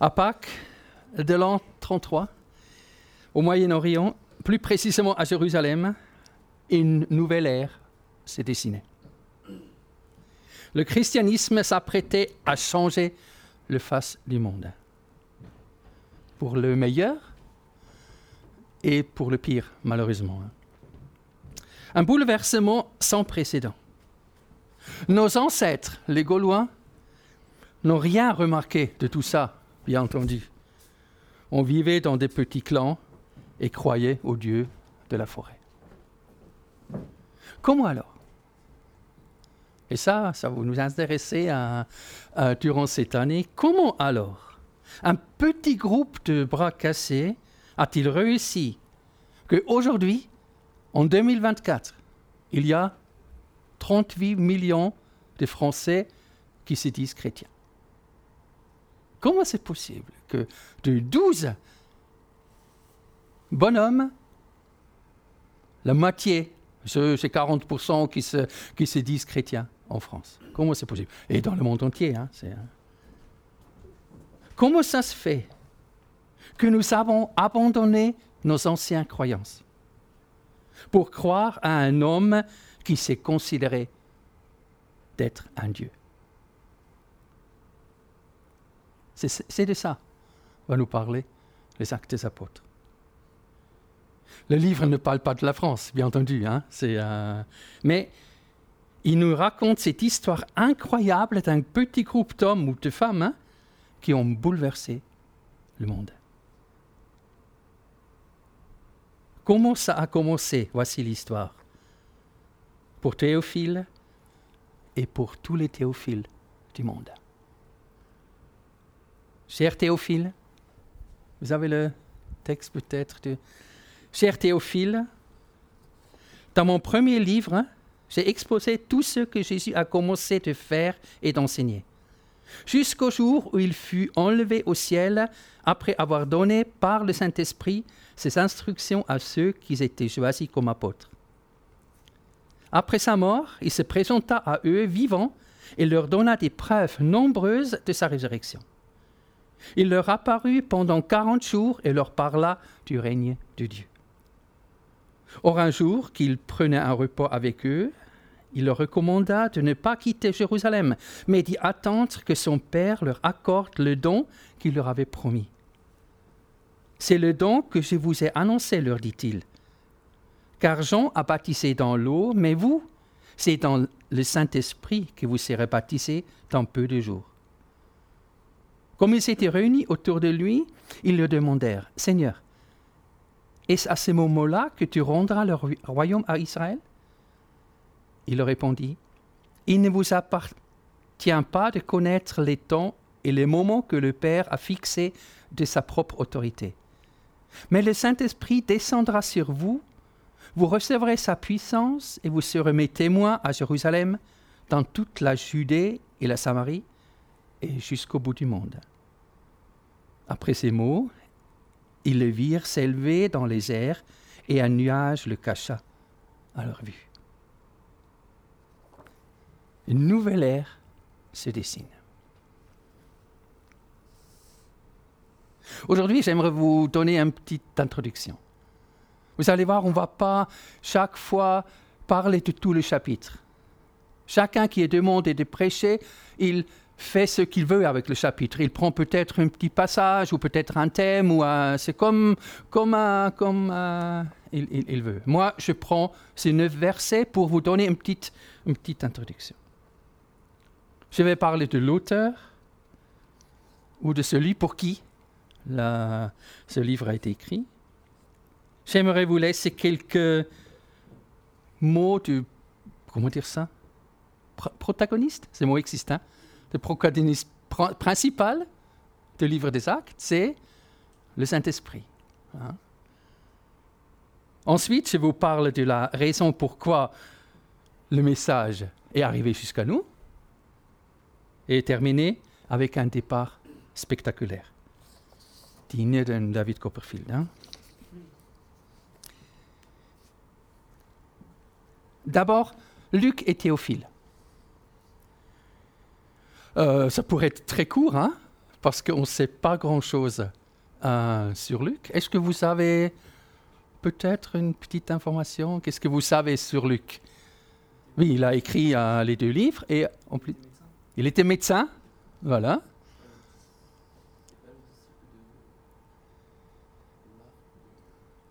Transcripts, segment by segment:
À Pâques de l'an 33, au Moyen-Orient, plus précisément à Jérusalem, une nouvelle ère s'est dessinée. Le christianisme s'apprêtait à changer le face du monde. Pour le meilleur et pour le pire, malheureusement. Un bouleversement sans précédent. Nos ancêtres, les Gaulois, n'ont rien remarqué de tout ça, bien entendu. On vivait dans des petits clans et croyait au Dieu de la forêt. Comment alors? Et ça, ça va nous intéresser durant cette année. Comment alors? Un petit groupe de bras cassés a-t-il réussi? Qu'aujourd'hui, en 2024, il y a 38 millions de Français qui se disent chrétiens Comment c'est possible que de 12 bonhomme, la moitié, c'est 40% qui se, qui se disent chrétiens en France. Comment c'est possible? Et dans le monde entier. Hein, hein. Comment ça se fait que nous avons abandonné nos anciennes croyances pour croire à un homme qui s'est considéré d'être un Dieu? C'est de ça va nous parler les actes des apôtres. Le livre ne parle pas de la France, bien entendu, hein, euh, mais il nous raconte cette histoire incroyable d'un petit groupe d'hommes ou de femmes hein, qui ont bouleversé le monde. Comment ça a commencé? Voici l'histoire. Pour Théophile et pour tous les théophiles du monde. Cher Théophile, vous avez le texte peut-être de Cher Théophile, dans mon premier livre, j'ai exposé tout ce que Jésus a commencé de faire et d'enseigner, jusqu'au jour où il fut enlevé au ciel après avoir donné par le Saint-Esprit ses instructions à ceux qui étaient choisis comme apôtres. Après sa mort, il se présenta à eux vivants et leur donna des preuves nombreuses de sa résurrection. Il leur apparut pendant quarante jours et leur parla du règne de Dieu. Or un jour qu'il prenait un repas avec eux, il leur recommanda de ne pas quitter Jérusalem, mais d'y attendre que son Père leur accorde le don qu'il leur avait promis. C'est le don que je vous ai annoncé, leur dit-il. Car Jean a baptisé dans l'eau, mais vous, c'est dans le Saint-Esprit que vous serez baptisés dans peu de jours. Comme ils s'étaient réunis autour de lui, ils lui demandèrent, Seigneur, est-ce à ce moment-là que tu rendras le royaume à Israël? Il leur répondit, Il ne vous appartient pas de connaître les temps et les moments que le Père a fixés de sa propre autorité. Mais le Saint-Esprit descendra sur vous, vous recevrez sa puissance et vous serez mes témoins à Jérusalem, dans toute la Judée et la Samarie, et jusqu'au bout du monde. Après ces mots, ils le virent s'élever dans les airs et un nuage le cacha à leur vue. Une nouvelle ère se dessine. Aujourd'hui, j'aimerais vous donner une petite introduction. Vous allez voir, on ne va pas chaque fois parler de tout le chapitre. Chacun qui est demandé de prêcher, il fait ce qu'il veut avec le chapitre. Il prend peut-être un petit passage ou peut-être un thème ou c'est comme comme comme il, veut. Moi, je prends ces neuf versets pour vous donner une petite une petite introduction. Je vais parler de l'auteur ou de celui pour qui ce livre a été écrit. J'aimerais vous laisser quelques mots du comment dire ça? Protagoniste, c'est mot existant le protagoniste principal du livre des actes, c'est le Saint-Esprit. Hein. Ensuite, je vous parle de la raison pourquoi le message est arrivé jusqu'à nous et terminé avec un départ spectaculaire, digne de David Copperfield. Hein. D'abord, Luc et Théophile. Euh, ça pourrait être très court, hein parce qu'on ne sait pas grand-chose euh, sur Luc. Est-ce que vous avez peut-être une petite information? Qu'est-ce que vous savez sur Luc? Oui, il a écrit euh, les deux livres et en plus, il était médecin. Voilà.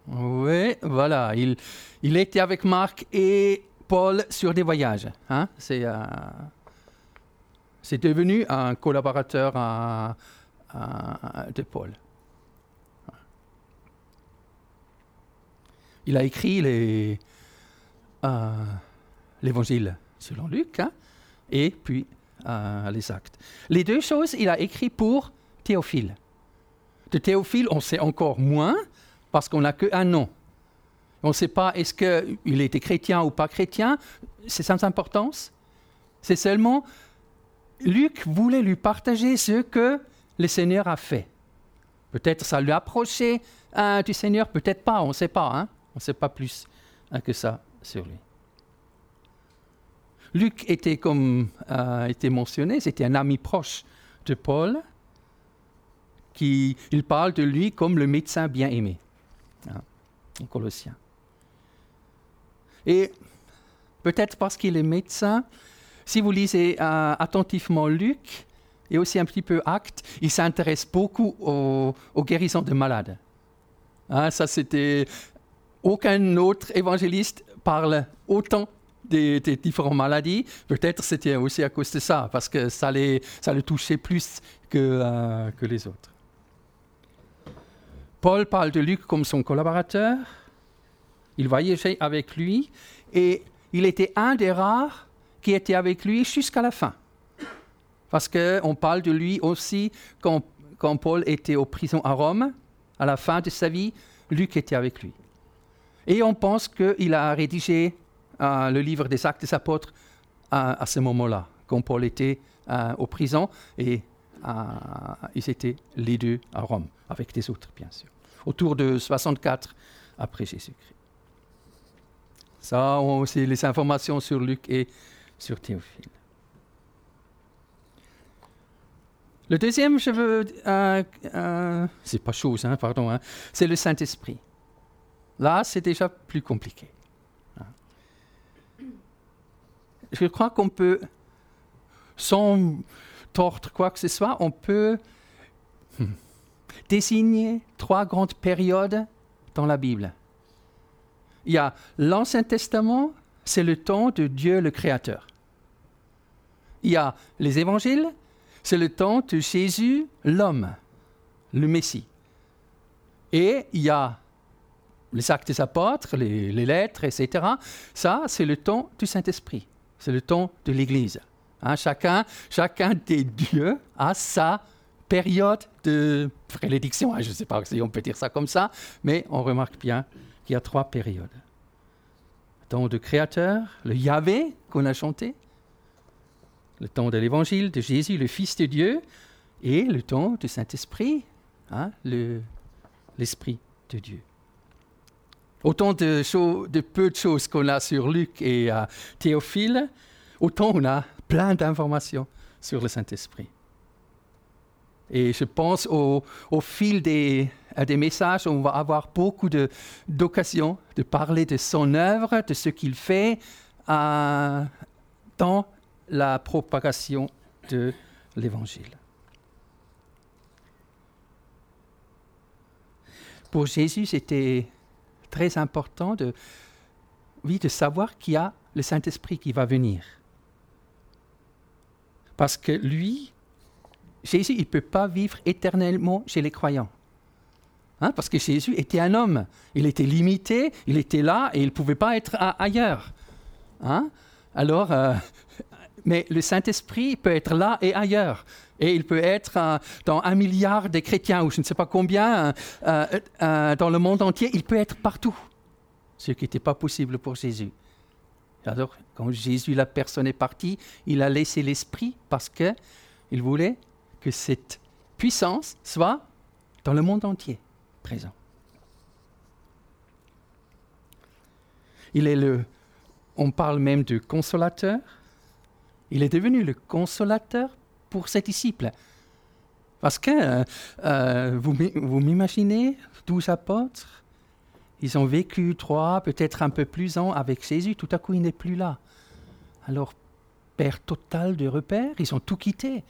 Oui, voilà. Il, il était avec Marc et Paul sur des voyages. Hein? C'est, c'est devenu un collaborateur de Paul. Il a écrit euh, l'évangile selon Luc hein, et puis euh, les actes. Les deux choses, il a écrit pour Théophile. De Théophile, on sait encore moins parce qu'on n'a qu'un nom. On ne sait pas est-ce qu'il était chrétien ou pas chrétien, c'est sans importance. C'est seulement Luc voulait lui partager ce que le Seigneur a fait. Peut-être ça lui a approché hein, du Seigneur, peut-être pas, on ne sait pas. Hein. On ne sait pas plus hein, que ça sur lui. Luc était, comme a euh, été mentionné, c'était un ami proche de Paul, qui il parle de lui comme le médecin bien aimé, hein, en Colossiens. Et peut-être parce qu'il est médecin, si vous lisez euh, attentivement Luc et aussi un petit peu Actes, il s'intéresse beaucoup aux, guérisons de malades. Hein, ça, c'était aucun autre évangéliste parle autant des, différentes maladies. Peut-être c'était aussi à cause de ça, parce que ça, le touchait plus euh, que les autres. Paul parle de Luc comme son collaborateur. Il voyageait avec lui et il était un des rares était avec lui jusqu'à la fin. Parce qu'on parle de lui aussi quand, quand, Paul était en prison à Rome, à la fin de sa vie, Luc était avec lui. Et on pense qu'il a rédigé euh, le livre des Actes des Apôtres euh, à ce moment-là, quand Paul était euh, en prison et ils étaient les deux à Rome, avec des autres bien sûr, autour de 64 après Jésus-Christ. Ça, c'est les informations sur Luc et sur Théophile. Le deuxième, je veux, c'est pas chose, hein, pardon, hein, c'est le Saint-Esprit. Là, c'est déjà plus compliqué. Je crois qu'on peut, sans tordre quoi que ce soit, on peut désigner trois grandes périodes dans la Bible. Il y a l'Ancien Testament, c'est le temps de Dieu le Créateur. Il y a les évangiles, c'est le temps de Jésus, l'homme, le Messie. Et il y a les actes des apôtres, les, lettres, etc. Ça, c'est le temps du Saint-Esprit. C'est le temps de l'Église. Hein, chacun, chacun des dieux a sa période de prélédiction. Hein, je ne sais pas si on peut dire ça comme ça, mais on remarque bien qu'il y a trois périodes. Temps de Créateur, le Yahvé qu'on a chanté, le temps de l'Évangile de Jésus, le Fils de Dieu, et le temps du Saint-Esprit, hein, l'Esprit de Dieu. Autant de, peu de choses qu'on a sur Luc et Théophile, autant on a plein d'informations sur le Saint-Esprit. Et je pense au, fil des, messages, on va avoir beaucoup d'occasions de, parler de son œuvre, de ce qu'il fait dans la propagation de l'Évangile. Pour Jésus, c'était très important de, oui, de savoir qu'il y a le Saint-Esprit qui va venir. Parce que lui, Jésus, il ne peut pas vivre éternellement chez les croyants. Hein, parce que Jésus était un homme. Il était limité, il était là et il ne pouvait pas être ailleurs. Hein? Alors, euh, mais le Saint-Esprit peut être là et ailleurs. Et il peut être euh, dans un milliard de chrétiens, ou je ne sais pas combien, euh, dans le monde entier. Il peut être partout. Ce qui n'était pas possible pour Jésus. Alors, quand Jésus, la personne, est partie, il a laissé l'Esprit parce qu'il voulait cette puissance soit dans le monde entier présent. Il est le, on parle même de consolateur. Il est devenu le consolateur pour ses disciples. Parce que euh, vous, vous m'imaginez, douze apôtres, ils ont vécu trois, peut-être un peu plus ans avec Jésus, tout à coup il n'est plus là. Alors, perte totale de repères, ils ont tout quitté.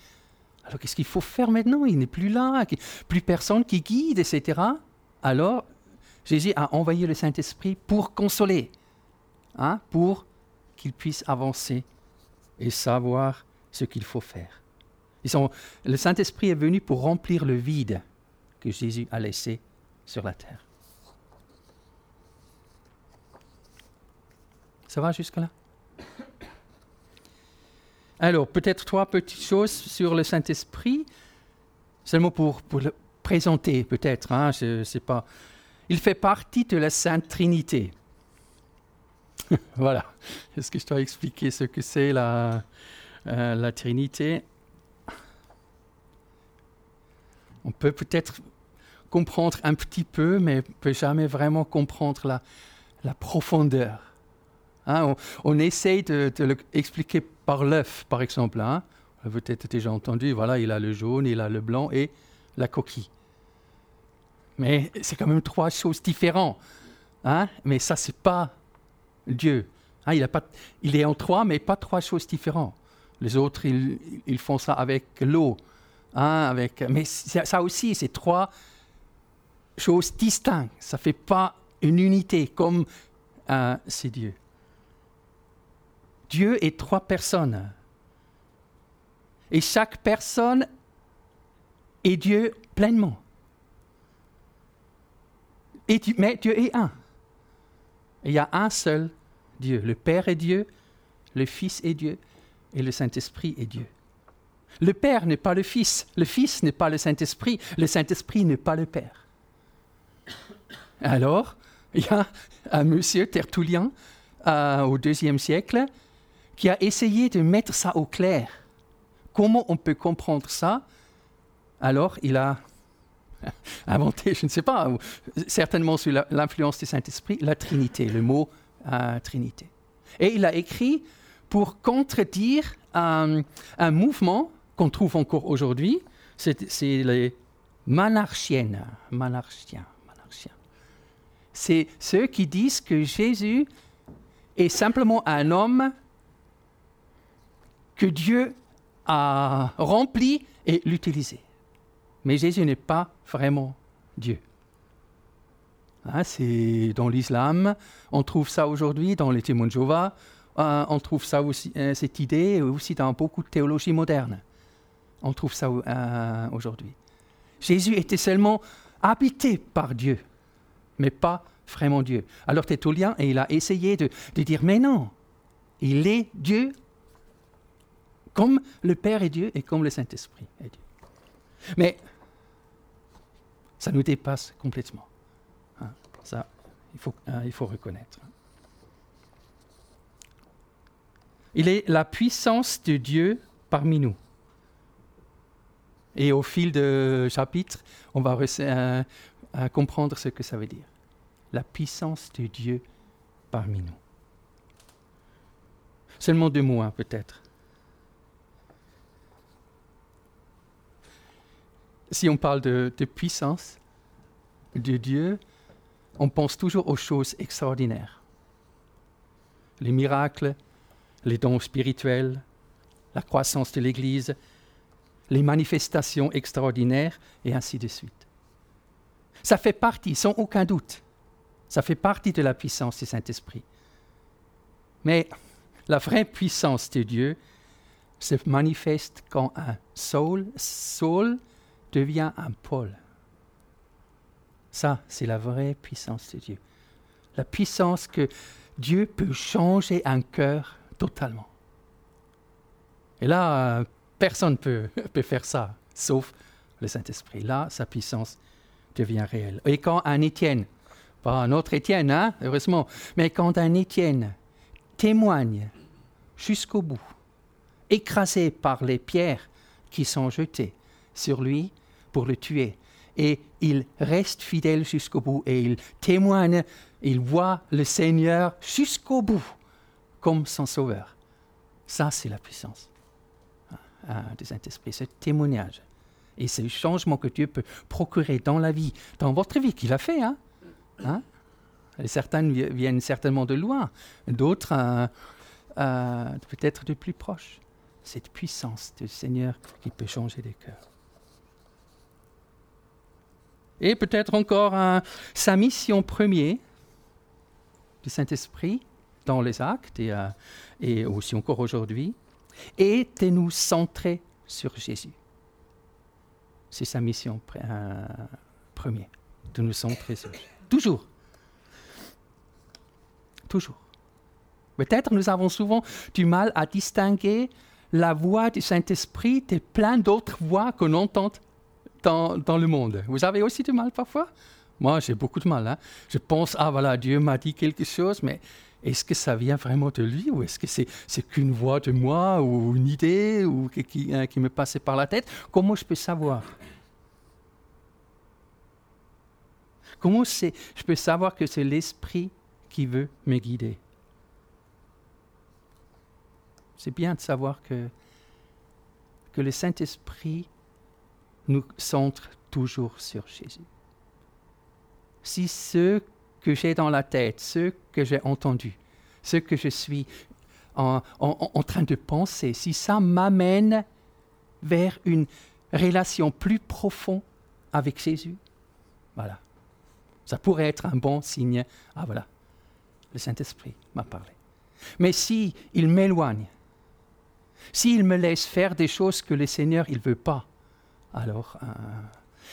Alors qu'est-ce qu'il faut faire maintenant? Il n'est plus là, plus personne qui guide, etc. Alors, Jésus a envoyé le Saint-Esprit pour consoler, hein, pour qu'il puisse avancer et savoir ce qu'il faut faire. Ils sont, le Saint-Esprit est venu pour remplir le vide que Jésus a laissé sur la terre. Ça va jusque-là? Alors, peut-être trois petites choses sur le Saint-Esprit, seulement pour, pour le présenter, peut-être. Hein, je, pas. Il fait partie de la Sainte Trinité. voilà. Est-ce que je dois expliquer ce que c'est la, euh, la Trinité? On peut peut-être comprendre un petit peu, mais on peut jamais vraiment comprendre la, la profondeur. Hein, on, essaye de, l'expliquer par l'œuf, par exemple. Hein. Vous avez peut-être déjà entendu, voilà, il a le jaune, il a le blanc et la coquille. Mais c'est quand même trois choses différentes. Hein. Mais ça, c'est pas Dieu. Hein, il, a pas, il est en trois, mais pas trois choses différentes. Les autres, ils, ils font ça avec l'eau. avec, mais ça aussi, c'est trois choses distinctes. Ça ne fait pas une unité comme c'est Dieu. Dieu est trois personnes. Et chaque personne est Dieu pleinement. Mais Dieu est un. il y a un seul Dieu. Le Père est Dieu, le Fils est Dieu et le Saint-Esprit est Dieu. Le Père n'est pas le Fils, le Fils n'est pas le Saint-Esprit, le Saint-Esprit n'est pas le Père. Alors, il y a un monsieur Tertullien euh, au deuxième siècle qui a essayé de mettre ça au clair. Comment on peut comprendre ça? Alors, il a inventé, je ne sais pas, certainement sous l'influence du Saint-Esprit, la Trinité, le mot euh, Trinité. Et il a écrit pour contredire un, mouvement qu'on trouve encore aujourd'hui, c'est les monarchiennes. C'est ceux qui disent que Jésus est simplement un homme que Dieu a rempli et l'utilisé. Mais Jésus n'est pas vraiment Dieu. Hein, c'est dans l'islam, on trouve ça aujourd'hui dans les témoins de Jéhovah, euh, on trouve ça aussi, euh, cette idée aussi dans beaucoup de théologie moderne. On trouve ça euh, aujourd'hui. Jésus était seulement habité par Dieu, mais pas vraiment Dieu. Alors Tertullien, il a essayé de, de dire, mais non, il est Dieu comme le Père est Dieu et comme le Saint-Esprit est Dieu. Mais ça nous dépasse complètement. Hein. Ça, il faut, hein, il faut reconnaître. Il est la puissance de Dieu parmi nous. Et au fil de chapitre, on va euh, euh, comprendre ce que ça veut dire. La puissance de Dieu parmi nous. Seulement deux mots, hein, peut-être. Si on parle de, puissance de Dieu, on pense toujours aux choses extraordinaires. Les miracles, les dons spirituels, la croissance de l'Église, les manifestations extraordinaires, et ainsi de suite. Ça fait partie, sans aucun doute, ça fait partie de la puissance du Saint-Esprit. Mais la vraie puissance de Dieu se manifeste quand un Saul, Saul devient un pôle. Ça, c'est la vraie puissance de Dieu. La puissance que Dieu peut changer un cœur totalement. Et là, personne ne peut, peut faire ça, sauf le Saint-Esprit. Là, sa puissance devient réelle. Et quand un Étienne, pas un autre Étienne, hein, heureusement, mais quand un Étienne témoigne jusqu'au bout, écrasé par les pierres qui sont jetées sur lui, pour le tuer. Et il reste fidèle jusqu'au bout et il témoigne, il voit le Seigneur jusqu'au bout comme son sauveur. Ça, c'est la puissance hein, hein, du Saint-Esprit, ce témoignage. Et c'est le changement que Dieu peut procurer dans la vie, dans votre vie, qu'il a fait. Hein? hein? certaines viennent certainement de loin, d'autres euh, euh, peut-être de plus proche. Cette puissance du Seigneur qui peut changer les cœurs. Et peut-être encore sa mission première du Saint-Esprit dans les actes et, euh, aussi encore aujourd'hui, est de nous centrer sur Jésus. C'est sa mission première, de nous centrer sur Jésus. Toujours. Toujours. Peut-être nous avons souvent du mal à distinguer la voix du Saint-Esprit de plein d'autres voix qu'on entend dans, le monde. Vous avez aussi du mal parfois? Moi, j'ai beaucoup de mal. Hein. Je pense, ah voilà, Dieu m'a dit quelque chose, mais est-ce que ça vient vraiment de lui ou est-ce que c'est, qu'une voix de moi ou une idée ou qui, hein, qui me passait par la tête? Comment je peux savoir? Comment je peux savoir que c'est l'Esprit qui veut me guider? C'est bien de savoir que, que le Saint-Esprit nous centre toujours sur Jésus. Si ce que j'ai dans la tête, ce que j'ai entendu, ce que je suis en, en train de penser, si ça m'amène vers une relation plus profonde avec Jésus, voilà. Ça pourrait être un bon signe. Ah voilà, le Saint-Esprit m'a parlé. Mais si il m'éloigne, s'il me laisse faire des choses que le Seigneur il veut pas, alors euh,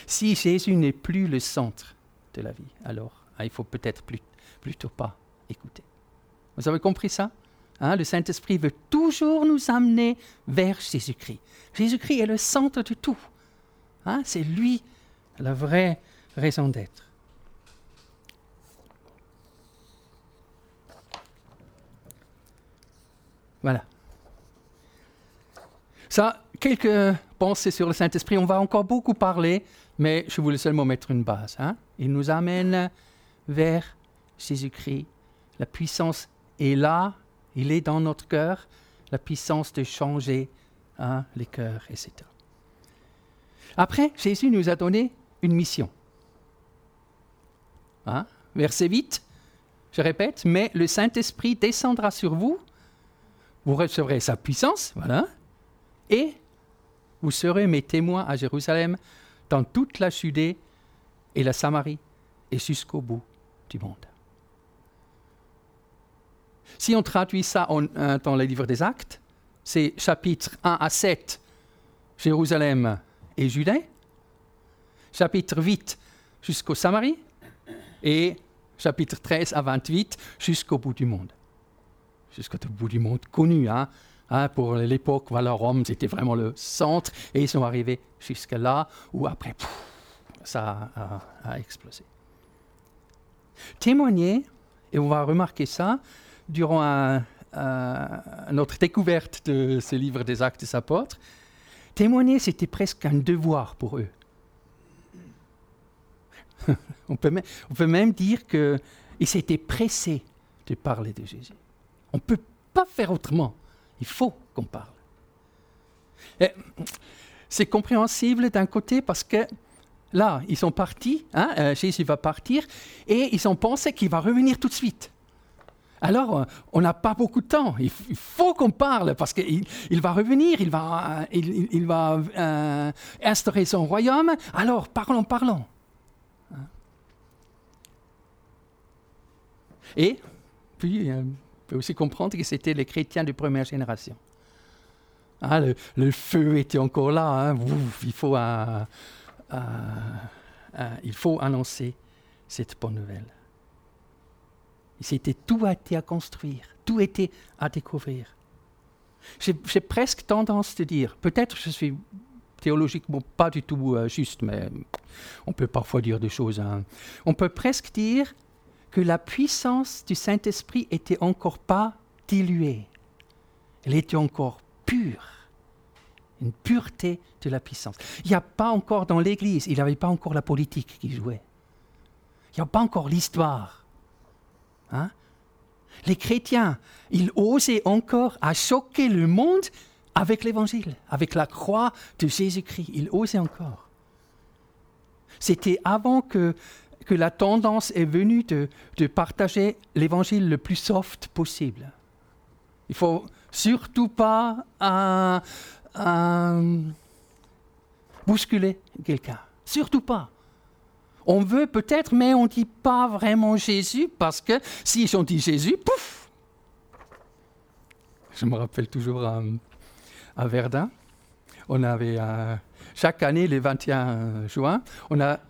si Jésus n'est plus le centre de la vie, alors ah, il faut peut-être plutôt pas écouter. Vous avez compris ça? Hein? Le Saint-Esprit veut toujours nous amener vers Jésus-Christ. Jésus-Christ est le centre de tout. Hein? C'est lui la vraie raison d'être. Voilà. Ça, quelques pensées sur le Saint-Esprit. On va encore beaucoup parler, mais je voulais seulement mettre une base. Hein? Il nous amène vers Jésus-Christ. La puissance est là, il est dans notre cœur, la puissance de changer hein, les cœurs, etc. Après, Jésus nous a donné une mission. Hein? Verset 8, je répète, mais le Saint-Esprit descendra sur vous, vous recevrez sa puissance, voilà, et vous serez mes témoins à Jérusalem, dans toute la Judée et la Samarie, et jusqu'au bout du monde. Si on traduit ça euh, dans les livres des Actes, c'est chapitre 1 à 7, Jérusalem et Judée, chapitre 8 jusqu'au Samarie, et chapitre 13 à 28 jusqu'au bout du monde. Jusqu'au bout du monde connu. Hein? Hein, pour l'époque, voilà, Rome, c'était vraiment le centre, et ils sont arrivés jusque là, où après, ça a explosé. Témoigner, et on va remarquer ça durant notre découverte de ce livre des Actes des Apôtres, témoigner, c'était presque un devoir pour eux. on, peut on, peut même, dire qu'ils s'étaient pressés de parler de Jésus. On ne peut pas faire autrement. Il faut qu'on parle. C'est compréhensible d'un côté parce que là, ils sont partis, hein, euh, Jésus va partir, et ils ont pensé qu'il va revenir tout de suite. Alors, euh, on n'a pas beaucoup de temps. Il, faut qu'on parle parce qu'il il va revenir, il va, euh, instaurer son royaume. Alors, parlons, parlons. Hein. Et puis, peut aussi comprendre que c'était les chrétiens de première génération. Ah, le, feu était encore là. Hein. il faut euh, euh, il faut annoncer cette bonne nouvelle. C'était tout a été à construire, tout était à découvrir. J'ai presque tendance à dire, peut-être je suis théologiquement pas du tout euh, juste, mais on peut parfois dire des choses. Hein. On peut presque dire que la puissance du Saint-Esprit était encore pas diluée. Elle était encore pure une pureté de la puissance. Il n'y a pas encore dans l'Église, il n'y avait pas encore la politique qui jouait. Il n'y a pas encore l'histoire. Hein? Les chrétiens, ils osaient encore à choquer le monde avec l'évangile, avec la croix de Jésus-Christ. Il osait encore. C'était avant que, que la tendance est venue de, partager l'évangile le plus soft possible. Il faut surtout pas bousculer quelqu'un. Surtout pas. On veut peut-être, mais on ne dit pas vraiment Jésus, parce que si on dit Jésus, pouf Je me rappelle toujours à, à Verdun, on avait euh, chaque année, le 21 juin, on a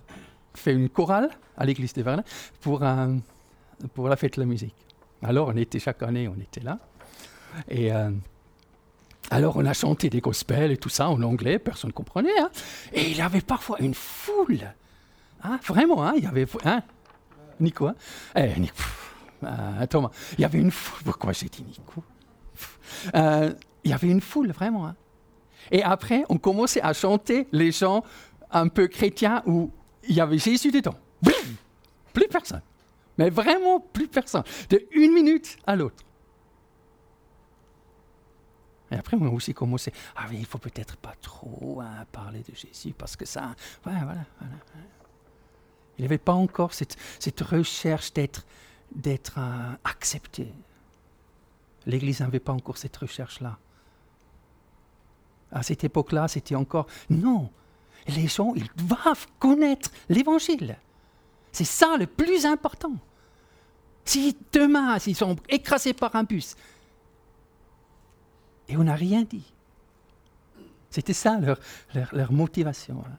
fait une chorale à l'église de Verdun pour, la fête de la musique. Alors on était chaque année, on était là. Et euh, alors on a chanté des gospels et tout ça en anglais, personne ne comprenait. Hein. Et il y avait parfois une foule. Hein, vraiment, hein, il y avait... Nico, eh, Nico euh, Thomas, il y avait une foule. Pourquoi j'ai dit Nico euh, Il y avait une foule, vraiment. Et après, on commençait à chanter les gens un peu chrétiens où il y avait Jésus dedans. Plus personne. Mais vraiment plus personne. De une minute à l'autre. Et après, on a aussi commencé, ah oui, il faut peut-être pas trop hein, parler de Jésus parce que ça, voilà, voilà. Il n'y avait pas encore cette, recherche d'être, d'être euh, accepté. L'Église n'avait pas encore cette recherche-là. À cette époque-là, c'était encore, non, les gens, ils doivent connaître l'Évangile. C'est ça le plus important. Si demain, s'ils sont écrasés par un bus, et on n'a rien dit. C'était ça leur, motivation. Hein.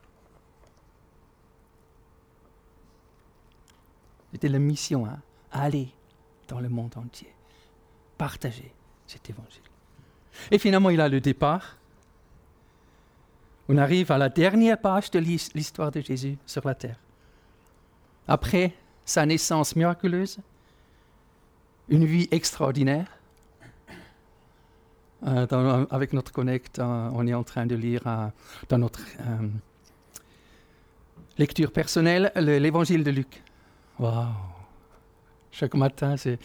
C'était la mission, hein, aller dans le monde entier, partager cet évangile. Et finalement, il a le départ. On arrive à la dernière page de l'histoire de Jésus sur la terre. Après sa naissance miraculeuse, une vie extraordinaire, euh, avec notre Connect, euh, on est en train de lire euh, dans notre lecture personnelle l'évangile de Luc. Waouh! Chaque matin, c'est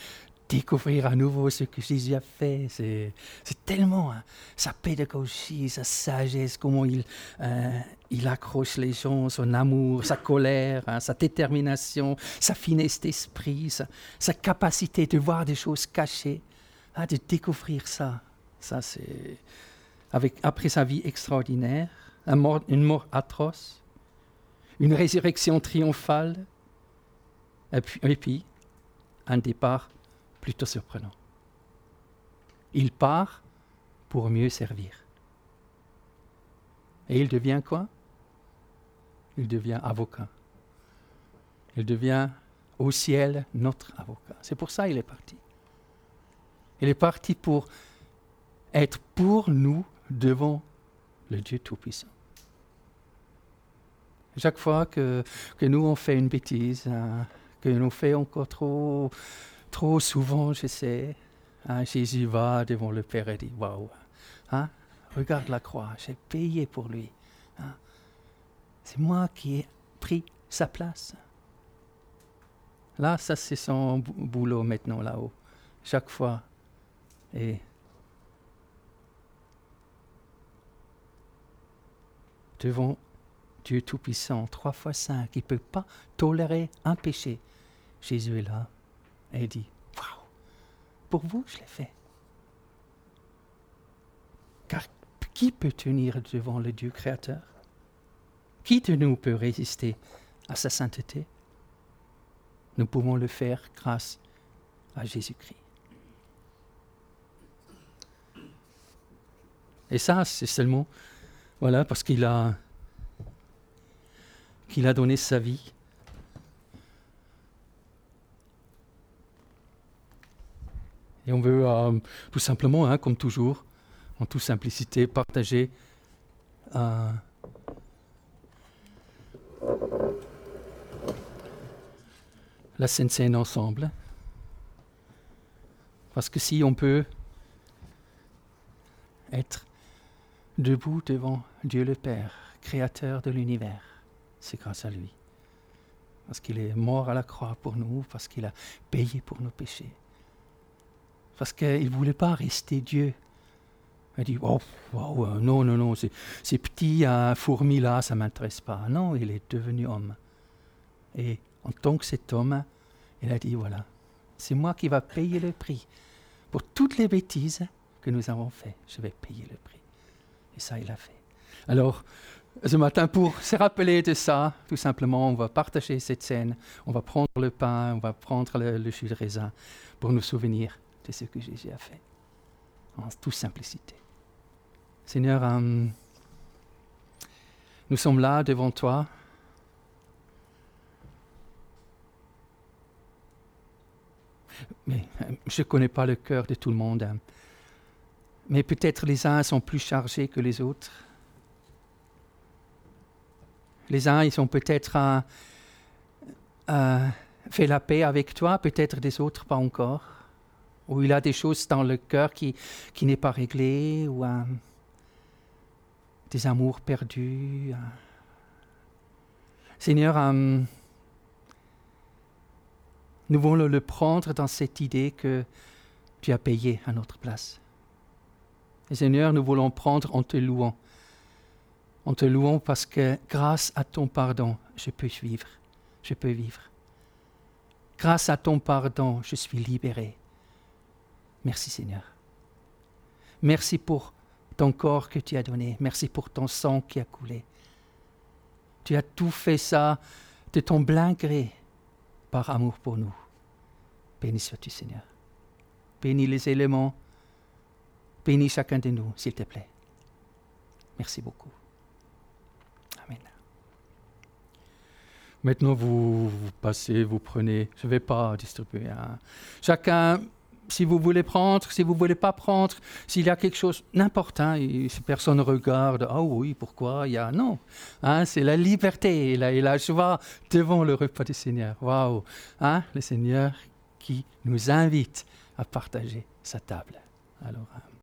découvrir à nouveau ce que Jésus a fait. C'est, tellement hein, sa pédagogie, sa sagesse, comment il, il accroche les gens, son amour, sa colère, hein, sa détermination, sa finesse d'esprit, sa, capacité de voir des choses cachées, hein, de découvrir ça. Ça, c'est. Avec, après sa vie extraordinaire, une mort atroce, une résurrection triomphale, et puis un départ plutôt surprenant. Il part pour mieux servir. Et il devient quoi? Il devient avocat. Il devient au ciel notre avocat. C'est pour ça qu'il est parti. Il est parti pour être pour nous devant le Dieu Tout-Puissant. Chaque fois que, que, nous on fait une bêtise, hein, que nous fait encore trop, trop souvent, je sais, hein, Jésus va devant le Père et dit Waouh, hein, regarde la croix, j'ai payé pour lui. Hein. C'est moi qui ai pris sa place. Là, ça c'est son boulot maintenant là-haut. Chaque fois. Et devant Dieu Tout-Puissant, trois fois saint, qui ne peut pas tolérer un péché. Jésus est là il dit, Waouh, pour vous, je l'ai fait. Car qui peut tenir devant le Dieu créateur? Qui de nous peut résister à sa sainteté? Nous pouvons le faire grâce à Jésus-Christ. Et ça, c'est seulement voilà, parce qu'il a donné sa vie. Et on veut euh, tout simplement, hein, comme toujours, en toute simplicité, partager euh, la Sainte Seine ensemble. Parce que si on peut être debout devant Dieu le Père, créateur de l'univers. C'est grâce à lui. Parce qu'il est mort à la croix pour nous, parce qu'il a payé pour nos péchés. Parce qu'il ne voulait pas rester Dieu Elle dit oh, non, non, non, ces petits uh, fourmis-là, ça ne m'intéresse pas. Non, il est devenu homme. Et en tant que cet homme, il a dit voilà, c'est moi qui va payer le prix pour toutes les bêtises que nous avons faites. Je vais payer le prix. Et ça, il a fait. Alors, ce matin, pour se rappeler de ça, tout simplement, on va partager cette scène, on va prendre le pain, on va prendre le, jus de raisin pour nous souvenir ce que Jésus a fait, en toute simplicité. Seigneur, euh, nous sommes là devant toi. Mais euh, je ne connais pas le cœur de tout le monde. Hein. Mais peut-être les uns sont plus chargés que les autres. Les uns, ils ont peut-être euh, fait la paix avec toi, peut-être des autres pas encore. Ou il a des choses dans le cœur qui, n'est pas réglé, ou euh, des amours perdus. Seigneur, nous voulons le prendre dans cette idée que tu as payé à notre place. Et Seigneur, nous voulons prendre en te louant en te louant parce que grâce à ton pardon, je peux vivre. Je peux vivre. Grâce à ton pardon, je suis libéré. Merci Seigneur. Merci pour ton corps que tu as donné. Merci pour ton sang qui a coulé. Tu as tout fait ça de ton plein gré par amour pour nous. Béni sois-tu Seigneur. Bénis les éléments. Bénis chacun de nous, s'il te plaît. Merci beaucoup. Maintenant, vous, passez, vous prenez. Je ne vais pas distribuer. Hein. Chacun, si vous voulez prendre, si vous ne voulez pas prendre, s'il y a quelque chose, n'importe, hein, si personne regarde, ah oui, pourquoi Il y a. Non. Hein, c'est la liberté et la, et joie devant le repas du Seigneur. Waouh hein, Le Seigneur qui nous invite à partager sa table. Alors.